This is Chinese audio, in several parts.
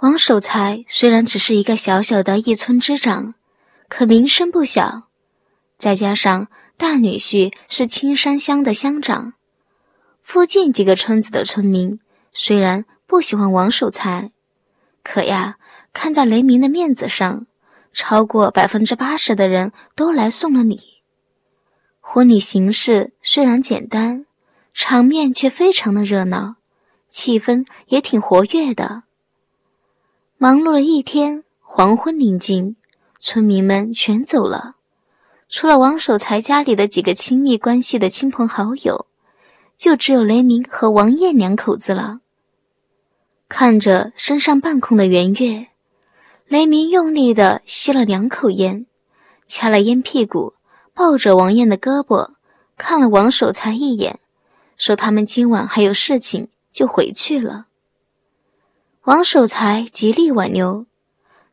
王守财虽然只是一个小小的一村之长，可名声不小。再加上大女婿是青山乡的乡长，附近几个村子的村民虽然不喜欢王守财，可呀，看在雷鸣的面子上，超过百分之八十的人都来送了礼。婚礼形式虽然简单，场面却非常的热闹，气氛也挺活跃的。忙碌了一天，黄昏临近，村民们全走了。除了王守财家里的几个亲密关系的亲朋好友，就只有雷鸣和王艳两口子了。看着身上半空的圆月，雷鸣用力的吸了两口烟，掐了烟屁股，抱着王艳的胳膊，看了王守财一眼，说他们今晚还有事情，就回去了。王守财极力挽留，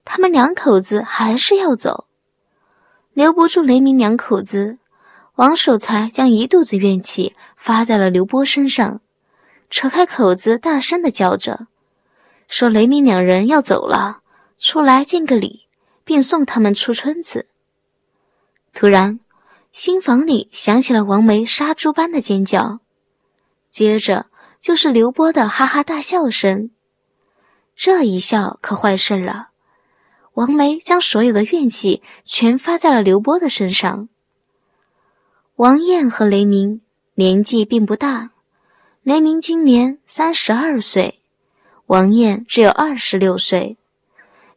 他们两口子还是要走。留不住雷鸣两口子，王守才将一肚子怨气发在了刘波身上，扯开口子，大声的叫着，说雷鸣两人要走了，出来见个礼，并送他们出村子。突然，新房里响起了王梅杀猪般的尖叫，接着就是刘波的哈哈大笑声。这一笑可坏事了。王梅将所有的怨气全发在了刘波的身上。王燕和雷鸣年纪并不大，雷鸣今年三十二岁，王燕只有二十六岁，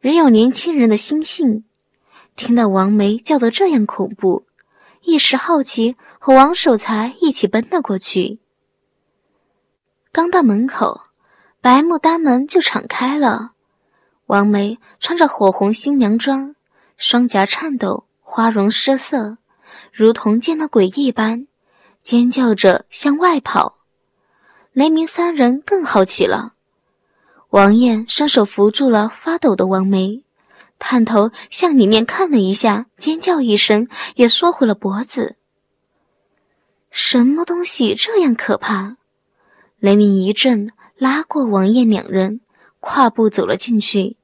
仍有年轻人的心性。听到王梅叫得这样恐怖，一时好奇，和王守才一起奔了过去。刚到门口，白木单门就敞开了。王梅穿着火红新娘装，双颊颤抖，花容失色，如同见了鬼一般，尖叫着向外跑。雷鸣三人更好奇了。王艳伸手扶住了发抖的王梅，探头向里面看了一下，尖叫一声，也缩回了脖子。什么东西这样可怕？雷鸣一震，拉过王艳两人。跨步走了进去，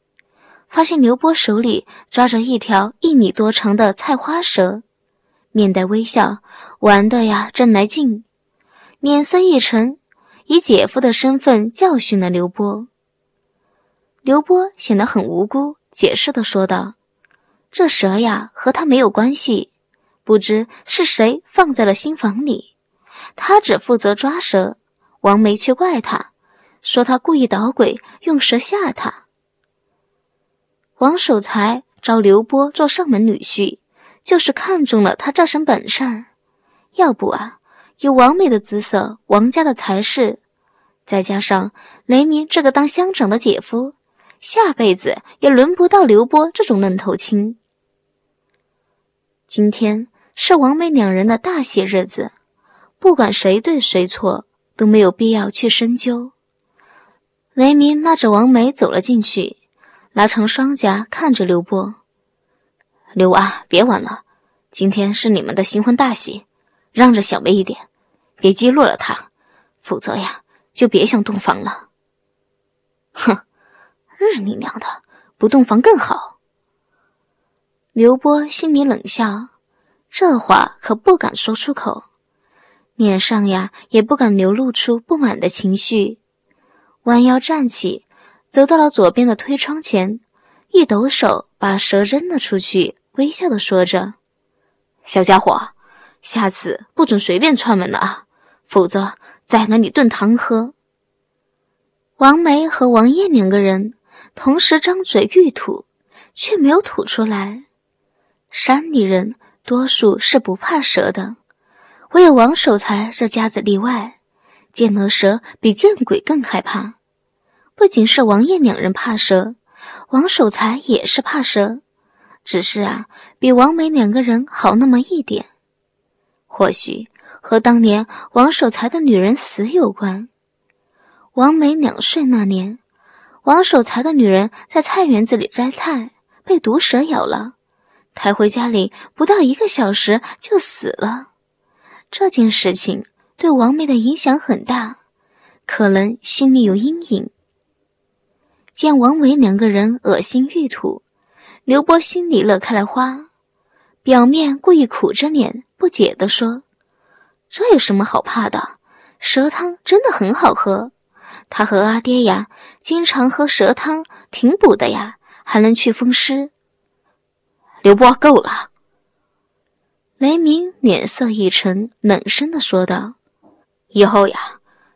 发现刘波手里抓着一条一米多长的菜花蛇，面带微笑，玩的呀真来劲，脸色一沉，以姐夫的身份教训了刘波。刘波显得很无辜，解释的说道：“这蛇呀和他没有关系，不知是谁放在了新房里，他只负责抓蛇，王梅却怪他。”说他故意捣鬼，用蛇吓他。王守财招刘波做上门女婿，就是看中了他这身本事儿。要不啊，有王美的姿色，王家的财势，再加上雷鸣这个当乡长的姐夫，下辈子也轮不到刘波这种愣头青。今天是王美两人的大喜日子，不管谁对谁错，都没有必要去深究。雷鸣拉着王梅走了进去，拉长双颊看着刘波：“刘娃，别玩了，今天是你们的新婚大喜，让着小梅一点，别激怒了她，否则呀，就别想洞房了。”哼，日你娘的，不洞房更好。刘波心里冷笑，这话可不敢说出口，脸上呀也不敢流露出不满的情绪。弯腰站起，走到了左边的推窗前，一抖手把蛇扔了出去，微笑的说着：“小家伙，下次不准随便串门了啊，否则宰了你炖汤喝。”王梅和王艳两个人同时张嘴欲吐，却没有吐出来。山里人多数是不怕蛇的，唯有王守财这家子例外。见了蛇比见鬼更害怕，不仅是王爷两人怕蛇，王守财也是怕蛇，只是啊，比王梅两个人好那么一点。或许和当年王守财的女人死有关。王梅两岁那年，王守财的女人在菜园子里摘菜，被毒蛇咬了，抬回家里不到一个小时就死了。这件事情。对王梅的影响很大，可能心里有阴影。见王维两个人恶心欲吐，刘波心里乐开了花，表面故意苦着脸，不解地说：“这有什么好怕的？蛇汤真的很好喝。他和阿爹呀，经常喝蛇汤，挺补的呀，还能去风湿。”刘波够了。雷鸣脸色一沉，冷声的说道：“以后呀，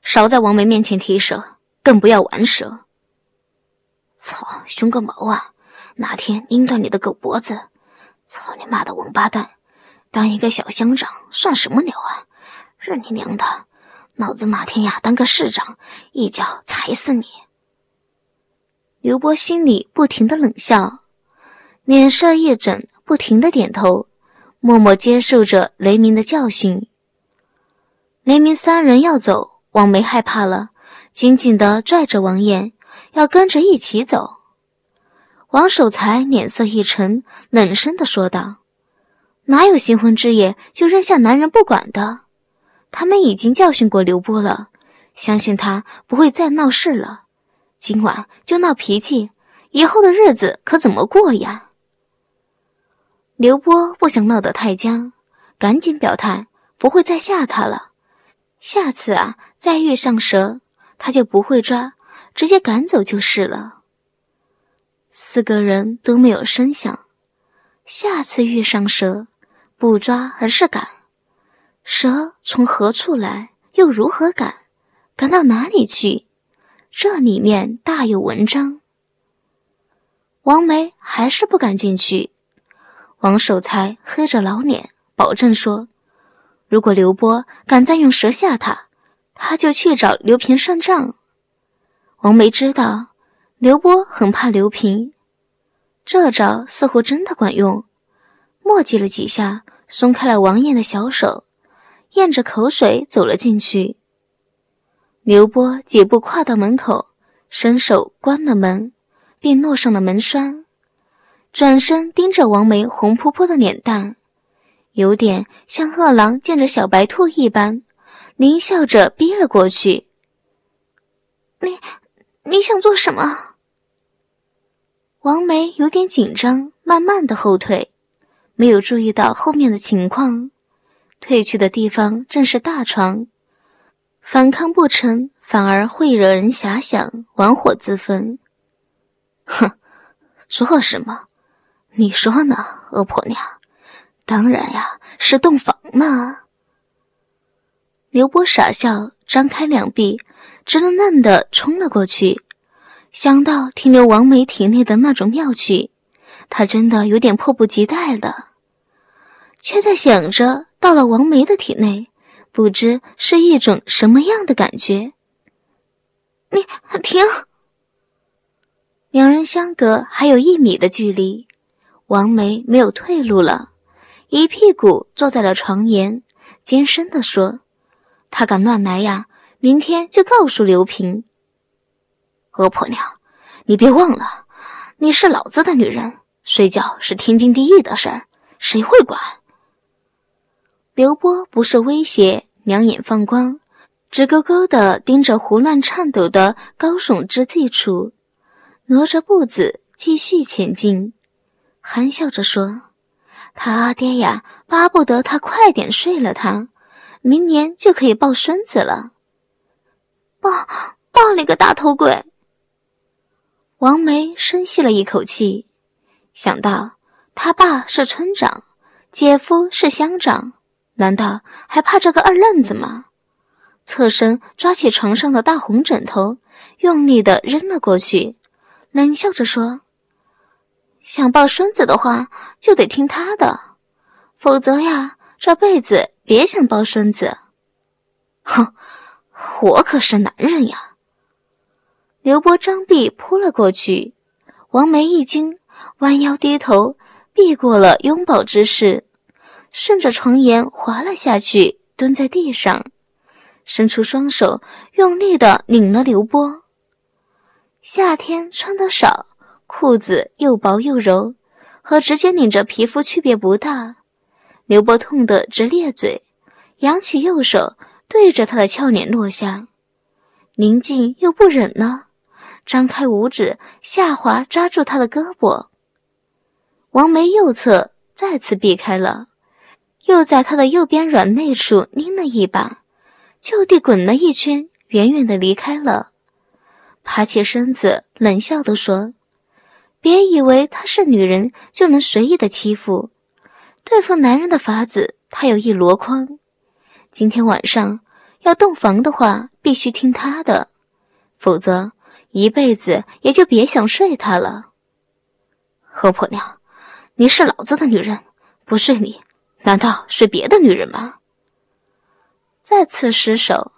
少在王维面前提蛇，更不要玩蛇。”操，凶个毛啊！哪天拧断你的狗脖子！操你妈的王八蛋！当一个小乡长算什么鸟啊？日你娘的！老子哪天呀当个市长，一脚踩死你！刘波心里不停的冷笑，脸色一整，不停的点头。默默接受着雷鸣的教训。雷鸣三人要走，王梅害怕了，紧紧的拽着王艳，要跟着一起走。王守财脸色一沉，冷声地说道：“哪有新婚之夜就扔下男人不管的？他们已经教训过刘波了，相信他不会再闹事了。今晚就闹脾气，以后的日子可怎么过呀？”刘波不想闹得太僵，赶紧表态不会再吓他了。下次啊，再遇上蛇，他就不会抓，直接赶走就是了。四个人都没有声响。下次遇上蛇，不抓而是赶。蛇从何处来，又如何赶？赶到哪里去？这里面大有文章。王梅还是不敢进去。王守财黑着老脸，保证说：“如果刘波敢再用蛇吓他，他就去找刘平算账。”王梅知道刘波很怕刘平，这招似乎真的管用，磨叽了几下，松开了王艳的小手，咽着口水走了进去。刘波几步跨到门口，伸手关了门，并落上了门栓。转身盯着王梅红扑扑的脸蛋，有点像饿狼见着小白兔一般，狞笑着逼了过去。你你想做什么？王梅有点紧张，慢慢的后退，没有注意到后面的情况，退去的地方正是大床，反抗不成，反而会惹人遐想，玩火自焚。哼，做什么？你说呢，恶婆娘？当然呀，是洞房呢。刘波傻笑，张开两臂，直愣愣的冲了过去。想到停留王梅体内的那种妙趣，他真的有点迫不及待了。却在想着到了王梅的体内，不知是一种什么样的感觉。你停！两人相隔还有一米的距离。王梅没有退路了，一屁股坐在了床沿，尖声地说：“他敢乱来呀，明天就告诉刘平。”恶婆娘，你别忘了，你是老子的女人，睡觉是天经地义的事儿，谁会管？刘波不是威胁，两眼放光，直勾勾的盯着胡乱颤抖的高耸之际处，挪着步子继续前进。含笑着说：“他阿爹呀，巴不得他快点睡了，他明年就可以抱孙子了。抱抱你个大头鬼！”王梅深吸了一口气，想到他爸是村长，姐夫是乡长，难道还怕这个二愣子吗？侧身抓起床上的大红枕头，用力的扔了过去，冷笑着说。想抱孙子的话，就得听他的，否则呀，这辈子别想抱孙子。哼，我可是男人呀！刘波张臂扑了过去，王梅一惊，弯腰低头避过了拥抱之势，顺着床沿滑了下去，蹲在地上，伸出双手，用力的拧了刘波。夏天穿的少。裤子又薄又柔，和直接拧着皮肤区别不大。刘波痛得直咧嘴，扬起右手对着他的俏脸落下。宁静又不忍了，张开五指，下滑抓住他的胳膊。王梅右侧再次避开了，又在他的右边软肋处拧了一把，就地滚了一圈，远远的离开了。爬起身子，冷笑地说：“别以为她是女人就能随意的欺负，对付男人的法子，他有一箩筐。今天晚上要洞房的话，必须听他的，否则一辈子也就别想睡他了。”何婆娘，你是老子的女人，不睡你，难道睡别的女人吗？再次失手，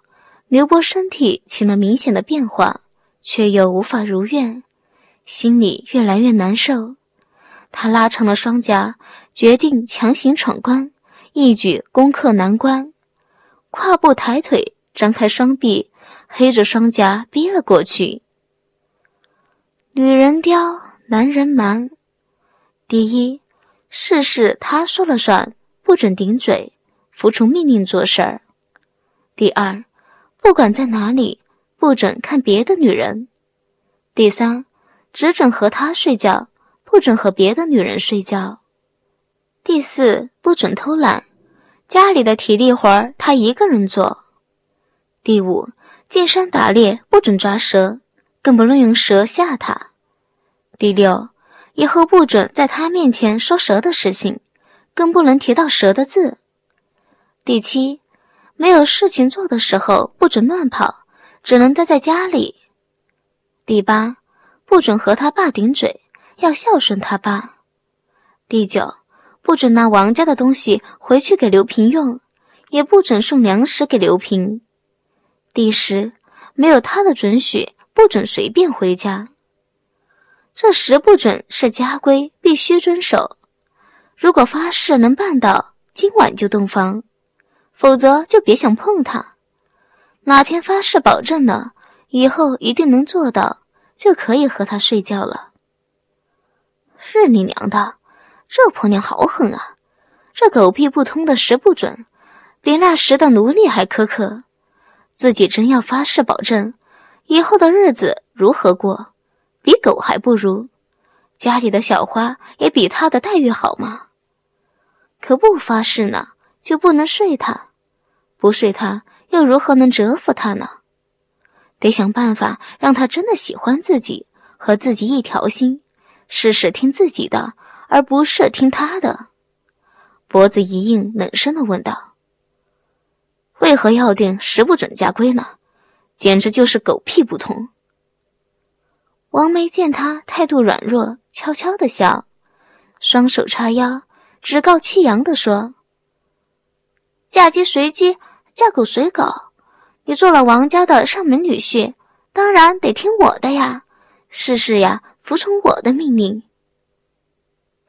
刘波身体起了明显的变化。却又无法如愿，心里越来越难受。他拉长了双颊，决定强行闯关，一举攻克难关。跨步抬腿，张开双臂，黑着双颊逼了过去。女人刁，男人蛮。第一，事事他说了算，不准顶嘴，服从命令做事儿。第二，不管在哪里。不准看别的女人。第三，只准和他睡觉，不准和别的女人睡觉。第四，不准偷懒，家里的体力活儿他一个人做。第五，进山打猎不准抓蛇，更不能用蛇吓他。第六，以后不准在他面前说蛇的事情，更不能提到蛇的字。第七，没有事情做的时候不准乱跑。只能待在家里。第八，不准和他爸顶嘴，要孝顺他爸。第九，不准拿王家的东西回去给刘平用，也不准送粮食给刘平。第十，没有他的准许，不准随便回家。这十不准是家规，必须遵守。如果发誓能办到，今晚就洞房；否则就别想碰他。哪天发誓保证了，以后一定能做到，就可以和他睡觉了。日你娘的，这婆娘好狠啊！这狗屁不通的十不准，比那时的奴隶还苛刻。自己真要发誓保证，以后的日子如何过？比狗还不如。家里的小花也比他的待遇好吗？可不发誓呢，就不能睡他，不睡他。又如何能折服他呢？得想办法让他真的喜欢自己，和自己一条心，事事听自己的，而不是听他的。脖子一硬，冷声的问道：“为何要定十不准家规呢？简直就是狗屁不通！”王梅见他态度软弱，悄悄的笑，双手叉腰，趾高气扬的说：“嫁鸡随鸡。”嫁狗随狗，你做了王家的上门女婿，当然得听我的呀，事事呀服从我的命令。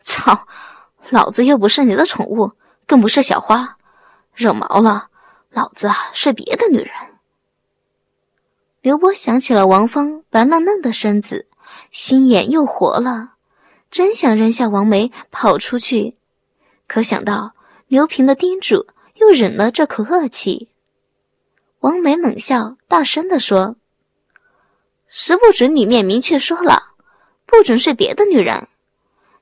操，老子又不是你的宠物，更不是小花，惹毛了，老子睡别的女人。刘波想起了王芳白嫩嫩的身子，心眼又活了，真想扔下王梅跑出去，可想到刘平的叮嘱。又忍了这口恶气，王梅冷笑，大声地说：“十不准里面明确说了，不准睡别的女人。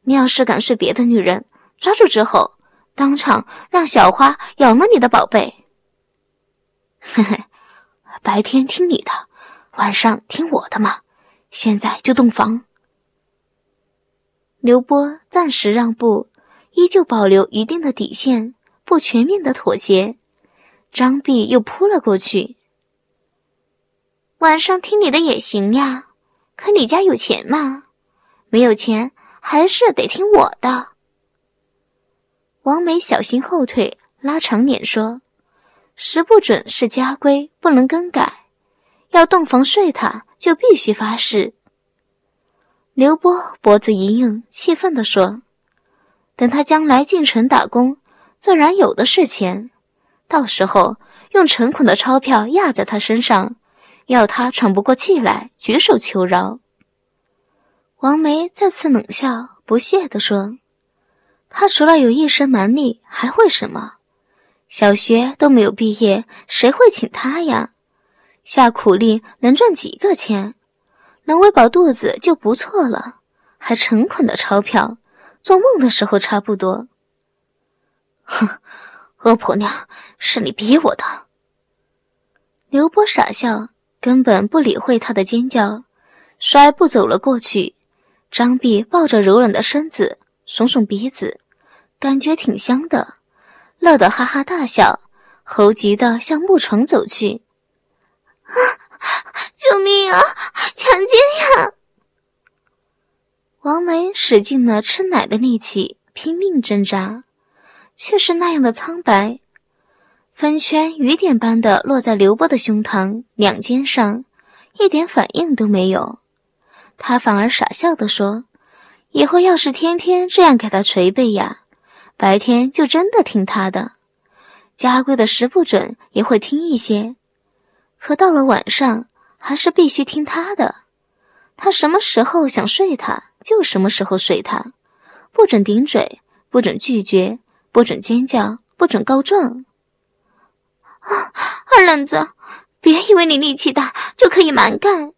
你要是敢睡别的女人，抓住之后，当场让小花咬了你的宝贝。嘿嘿，白天听你的，晚上听我的嘛。现在就洞房。”刘波暂时让步，依旧保留一定的底线。不全面的妥协，张碧又扑了过去。晚上听你的也行呀，可你家有钱吗？没有钱，还是得听我的。王梅小心后退，拉长脸说：“十不准是家规，不能更改。要洞房睡他，就必须发誓。”刘波脖子一硬，气愤地说：“等他将来进城打工。”自然有的是钱，到时候用成捆的钞票压在他身上，要他喘不过气来，举手求饶。王梅再次冷笑，不屑地说：“他除了有一身蛮力，还会什么？小学都没有毕业，谁会请他呀？下苦力能赚几个钱？能喂饱肚子就不错了，还成捆的钞票，做梦的时候差不多。哼，恶婆娘，是你逼我的。刘波傻笑，根本不理会他的尖叫，摔步走了过去，张碧抱着柔软的身子，耸耸鼻子，感觉挺香的，乐得哈哈大笑，猴急的向木床走去。啊！救命啊！强奸呀！王梅使尽了吃奶的力气，拼命挣扎，却是那样的苍白。粉圈雨点般的落在刘波的胸膛、两肩上，一点反应都没有。他反而傻笑的说：“以后要是天天这样给他捶背呀，白天就真的听他的，家规的十不准也会听一些。可到了晚上，还是必须听他的。他什么时候想睡他就什么时候睡他，不准顶嘴，不准拒绝，不准尖叫，不准告状。”啊，二愣子，别以为你力气大就可以蛮干。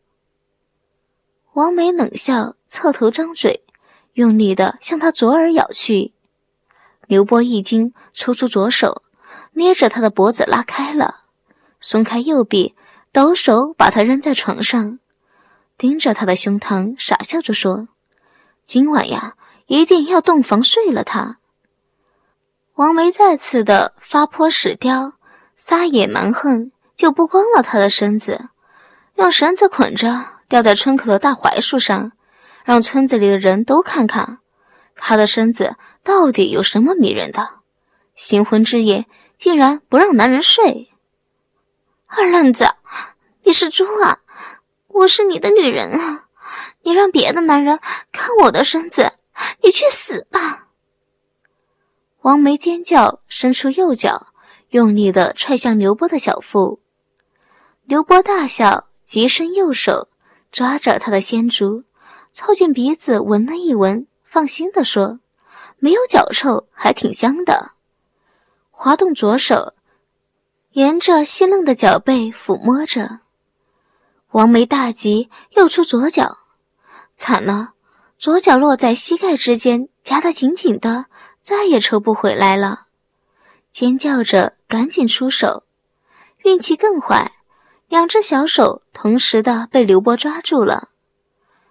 王梅冷笑，侧头张嘴，用力的向他左耳咬去。刘波一惊，抽出左手，捏着他的脖子拉开了，松开右臂，抖手把他扔在床上，盯着他的胸膛，傻笑着说：“今晚呀，一定要洞房睡了他。”王梅再次的发泼屎雕。撒野蛮横，就不光了他的身子，用绳子捆着，吊在村口的大槐树上，让村子里的人都看看他的身子到底有什么迷人的。新婚之夜竟然不让男人睡，二愣子，你是猪啊！我是你的女人啊！你让别的男人看我的身子，你去死吧！王梅尖叫，伸出右脚。用力的踹向刘波的小腹，刘波大笑，急伸右手抓着他的仙竹，凑近鼻子闻了一闻，放心的说：“没有脚臭，还挺香的。”滑动左手，沿着细嫩的脚背抚摸着。王梅大急，又出左脚，惨了，左脚落在膝盖之间，夹得紧紧的，再也抽不回来了。尖叫着，赶紧出手，运气更坏，两只小手同时的被刘波抓住了。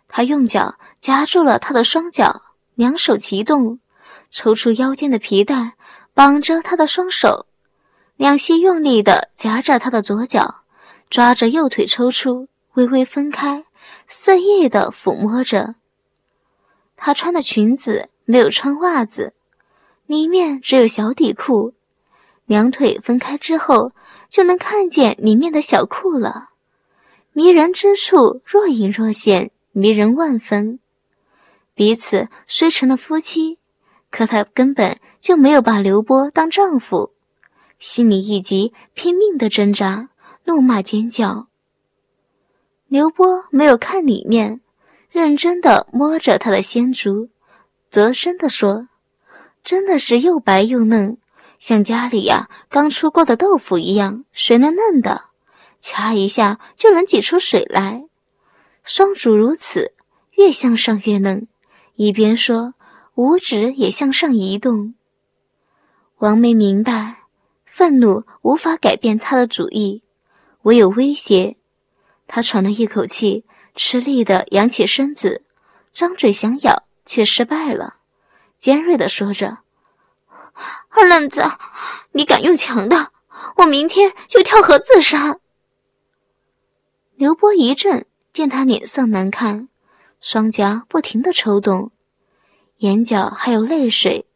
他用脚夹住了他的双脚，两手齐动，抽出腰间的皮带，绑着他的双手，两膝用力的夹着他的左脚，抓着右腿抽出，微微分开，肆意的抚摸着。他穿的裙子没有穿袜子，里面只有小底裤。两腿分开之后，就能看见里面的小裤了。迷人之处若隐若现，迷人万分。彼此虽成了夫妻，可他根本就没有把刘波当丈夫，心里一急，拼命的挣扎，怒骂尖叫。刘波没有看里面，认真的摸着他的仙竹，啧声的说：“真的是又白又嫩。”像家里呀刚出锅的豆腐一样水嫩嫩的，掐一下就能挤出水来。双足如此，越向上越嫩。一边说，五指也向上移动。王梅明白，愤怒无法改变他的主意，唯有威胁。他喘了一口气，吃力的扬起身子，张嘴想咬，却失败了，尖锐的说着。二愣子，你敢用强的，我明天就跳河自杀。刘波一怔，见他脸色难看，双颊不停的抽动，眼角还有泪水，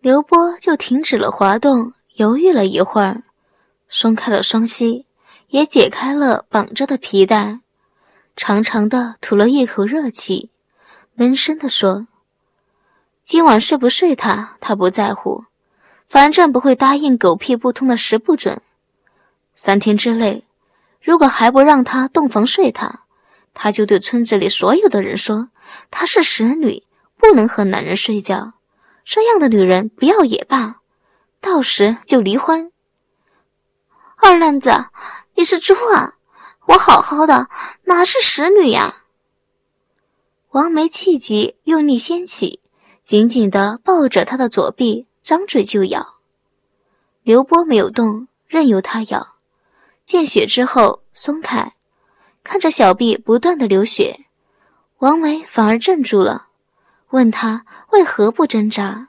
刘波就停止了滑动，犹豫了一会儿，松开了双膝，也解开了绑着的皮带，长长的吐了一口热气，闷声的说。今晚睡不睡他，他不在乎，反正不会答应狗屁不通的十不准。三天之内，如果还不让他洞房睡他，他就对村子里所有的人说她是使女，不能和男人睡觉。这样的女人不要也罢，到时就离婚。二愣子，你是猪啊！我好好的，哪是使女呀？王梅气急，用力掀起，紧紧地抱着他的左臂，张嘴就咬。刘波没有动，任由他咬。见血之后松开，看着小臂不断的流血，王梅反而镇住了，问他为何不挣扎。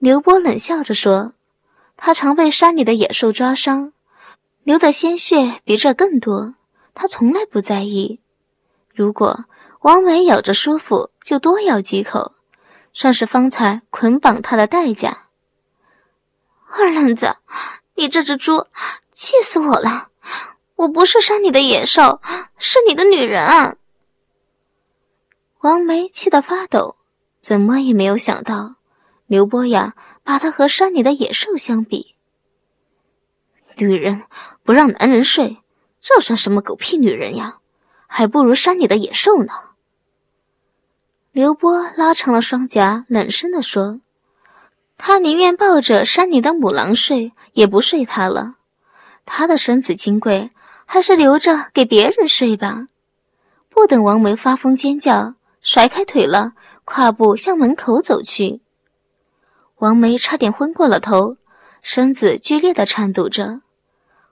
刘波冷笑着说：“他常被山里的野兽抓伤，流的鲜血比这更多，他从来不在意。如果王梅咬着舒服，就多咬几口，算是方才捆绑他的代价。”二愣子，你这只猪！气死我了！我不是山里的野兽，是你的女人啊。王梅气得发抖，怎么也没有想到，刘波呀，把她和山里的野兽相比。女人不让男人睡，这算什么狗屁女人呀？还不如山里的野兽呢。刘波拉长了双颊，冷声地说：“他宁愿抱着山里的母狼睡，也不睡她了。”他的身子金贵，还是留着给别人睡吧。不等王梅发疯尖叫，甩开腿了，跨步向门口走去。王梅差点昏过了头，身子剧烈的颤抖着，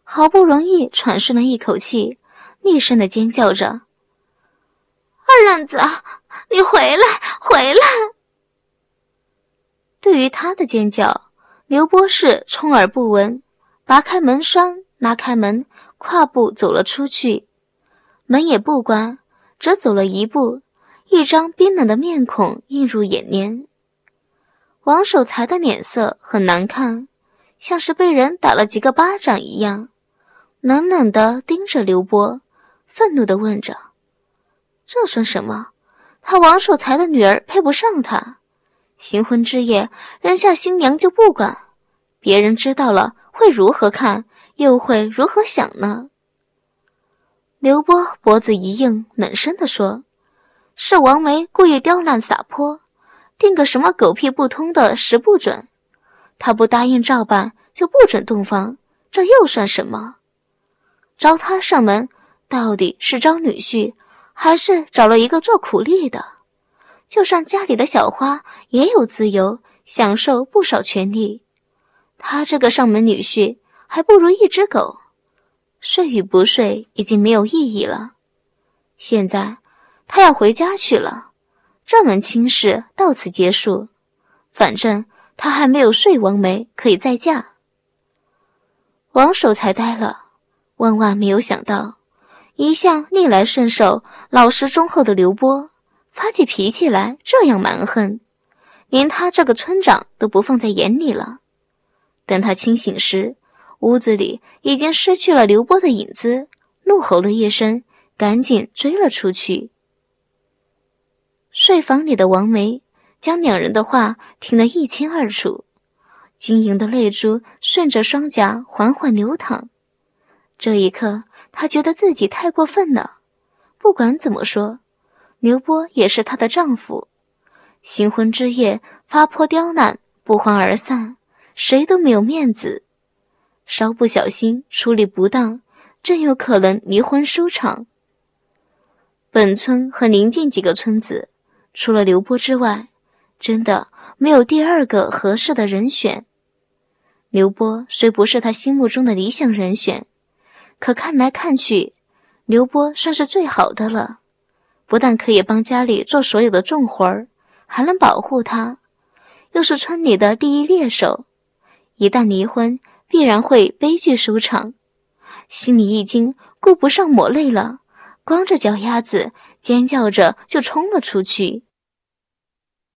好不容易喘顺了一口气，厉声的尖叫着：“二愣子，你回来，回来！”对于他的尖叫，刘波是充耳不闻。拔开门栓，拉开门，跨步走了出去，门也不关，只走了一步，一张冰冷的面孔映入眼帘。王守财的脸色很难看，像是被人打了几个巴掌一样，冷冷地盯着刘波，愤怒地问着：“这算什么？他王守财的女儿配不上他，新婚之夜扔下新娘就不管，别人知道了。”会如何看，又会如何想呢？刘波脖子一硬，冷声地说：“是王梅故意刁难撒泼，定个什么狗屁不通的时不准，他不答应照办，就不准洞房，这又算什么？招他上门，到底是招女婿，还是找了一个做苦力的？就算家里的小花也有自由，享受不少权利。”他这个上门女婿还不如一只狗，睡与不睡已经没有意义了。现在他要回家去了，这门亲事到此结束。反正他还没有睡王梅，可以再嫁。王守才呆了，万万没有想到，一向逆来顺受、老实忠厚的刘波，发起脾气来这样蛮横，连他这个村长都不放在眼里了。等他清醒时，屋子里已经失去了刘波的影子，怒吼了一声，赶紧追了出去。睡房里的王梅将两人的话听得一清二楚，晶莹的泪珠顺着双颊缓缓流淌。这一刻，她觉得自己太过分了。不管怎么说，刘波也是她的丈夫，新婚之夜发泼刁难，不欢而散。谁都没有面子，稍不小心处理不当，真有可能离婚收场。本村和邻近几个村子，除了刘波之外，真的没有第二个合适的人选。刘波虽不是他心目中的理想人选，可看来看去，刘波算是最好的了。不但可以帮家里做所有的重活儿，还能保护他，又是村里的第一猎手。一旦离婚，必然会悲剧收场。心里一惊，顾不上抹泪了，光着脚丫子，尖叫着就冲了出去。